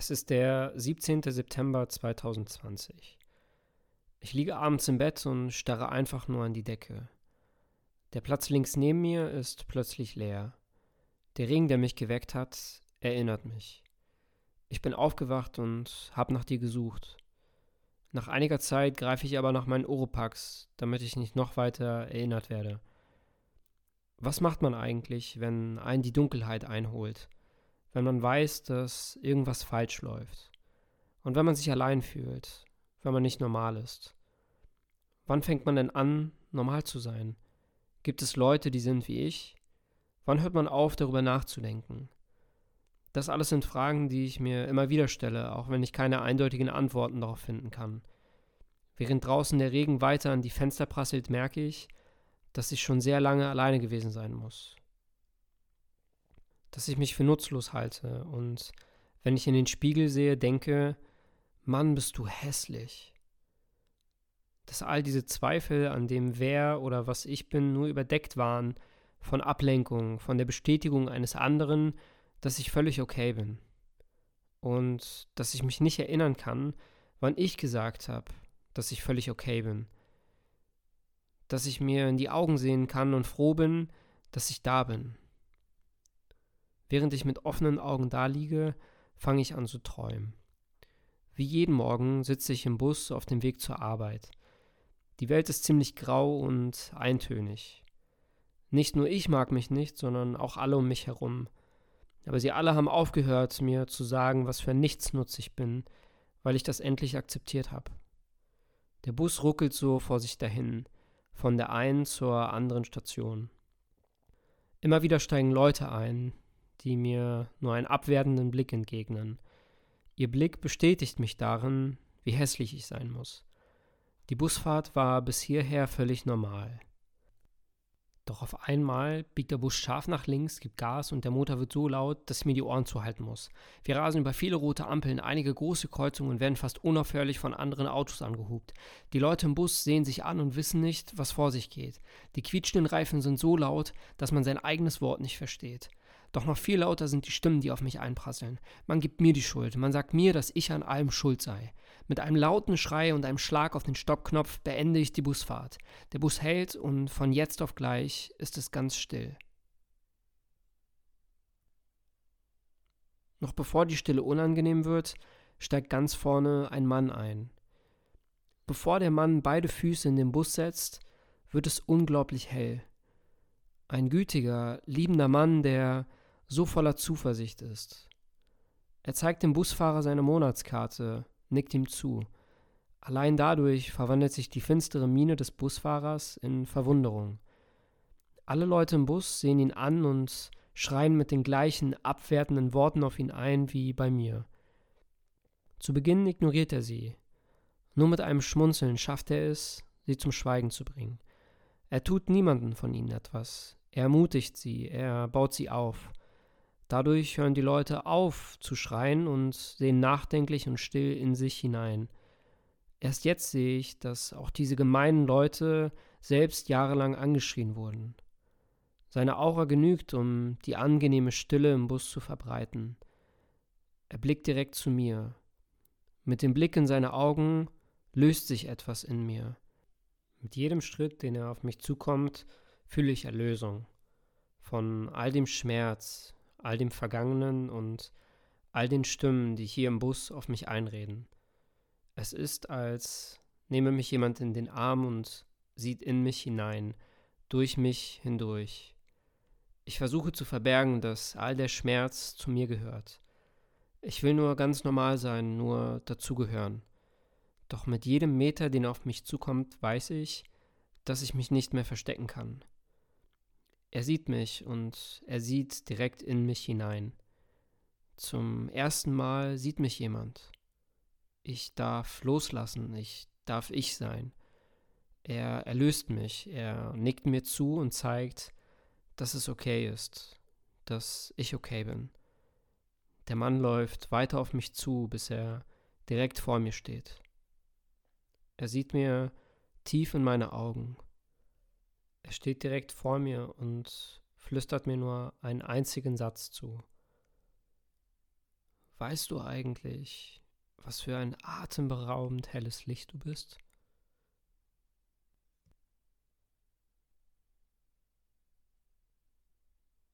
Es ist der 17. September 2020. Ich liege abends im Bett und starre einfach nur an die Decke. Der Platz links neben mir ist plötzlich leer. Der Ring, der mich geweckt hat, erinnert mich. Ich bin aufgewacht und habe nach dir gesucht. Nach einiger Zeit greife ich aber nach meinen Oropax, damit ich nicht noch weiter erinnert werde. Was macht man eigentlich, wenn einen die Dunkelheit einholt? Wenn man weiß, dass irgendwas falsch läuft. Und wenn man sich allein fühlt, wenn man nicht normal ist. Wann fängt man denn an, normal zu sein? Gibt es Leute, die sind wie ich? Wann hört man auf, darüber nachzudenken? Das alles sind Fragen, die ich mir immer wieder stelle, auch wenn ich keine eindeutigen Antworten darauf finden kann. Während draußen der Regen weiter an die Fenster prasselt, merke ich, dass ich schon sehr lange alleine gewesen sein muss dass ich mich für nutzlos halte und wenn ich in den Spiegel sehe, denke, Mann, bist du hässlich. Dass all diese Zweifel an dem Wer oder was ich bin nur überdeckt waren von Ablenkung, von der Bestätigung eines anderen, dass ich völlig okay bin. Und dass ich mich nicht erinnern kann, wann ich gesagt habe, dass ich völlig okay bin. Dass ich mir in die Augen sehen kann und froh bin, dass ich da bin. Während ich mit offenen Augen da liege, fange ich an zu träumen. Wie jeden Morgen sitze ich im Bus auf dem Weg zur Arbeit. Die Welt ist ziemlich grau und eintönig. Nicht nur ich mag mich nicht, sondern auch alle um mich herum. Aber sie alle haben aufgehört, mir zu sagen, was für Nichtsnutz ich bin, weil ich das endlich akzeptiert habe. Der Bus ruckelt so vor sich dahin, von der einen zur anderen Station. Immer wieder steigen Leute ein, die mir nur einen abwertenden Blick entgegnen. Ihr Blick bestätigt mich darin, wie hässlich ich sein muss. Die Busfahrt war bis hierher völlig normal. Doch auf einmal biegt der Bus scharf nach links, gibt Gas und der Motor wird so laut, dass ich mir die Ohren zuhalten muss. Wir rasen über viele rote Ampeln, einige große Kreuzungen und werden fast unaufhörlich von anderen Autos angehupt. Die Leute im Bus sehen sich an und wissen nicht, was vor sich geht. Die quietschenden Reifen sind so laut, dass man sein eigenes Wort nicht versteht. Doch noch viel lauter sind die Stimmen, die auf mich einprasseln. Man gibt mir die Schuld, man sagt mir, dass ich an allem schuld sei. Mit einem lauten Schrei und einem Schlag auf den Stoppknopf beende ich die Busfahrt. Der Bus hält und von jetzt auf gleich ist es ganz still. Noch bevor die Stille unangenehm wird, steigt ganz vorne ein Mann ein. Bevor der Mann beide Füße in den Bus setzt, wird es unglaublich hell. Ein gütiger, liebender Mann, der so voller Zuversicht ist. Er zeigt dem Busfahrer seine Monatskarte, nickt ihm zu. Allein dadurch verwandelt sich die finstere Miene des Busfahrers in Verwunderung. Alle Leute im Bus sehen ihn an und schreien mit den gleichen abwertenden Worten auf ihn ein wie bei mir. Zu Beginn ignoriert er sie. Nur mit einem Schmunzeln schafft er es, sie zum Schweigen zu bringen. Er tut niemanden von ihnen etwas. Er ermutigt sie, er baut sie auf. Dadurch hören die Leute auf zu schreien und sehen nachdenklich und still in sich hinein. Erst jetzt sehe ich, dass auch diese gemeinen Leute selbst jahrelang angeschrien wurden. Seine Aura genügt, um die angenehme Stille im Bus zu verbreiten. Er blickt direkt zu mir. Mit dem Blick in seine Augen löst sich etwas in mir. Mit jedem Schritt, den er auf mich zukommt, fühle ich Erlösung. Von all dem Schmerz, all dem Vergangenen und all den Stimmen, die hier im Bus auf mich einreden. Es ist, als nehme mich jemand in den Arm und sieht in mich hinein, durch mich hindurch. Ich versuche zu verbergen, dass all der Schmerz zu mir gehört. Ich will nur ganz normal sein, nur dazugehören. Doch mit jedem Meter, den auf mich zukommt, weiß ich, dass ich mich nicht mehr verstecken kann. Er sieht mich und er sieht direkt in mich hinein. Zum ersten Mal sieht mich jemand. Ich darf loslassen, ich darf ich sein. Er erlöst mich, er nickt mir zu und zeigt, dass es okay ist, dass ich okay bin. Der Mann läuft weiter auf mich zu, bis er direkt vor mir steht. Er sieht mir tief in meine Augen er steht direkt vor mir und flüstert mir nur einen einzigen Satz zu. Weißt du eigentlich, was für ein atemberaubend helles Licht du bist?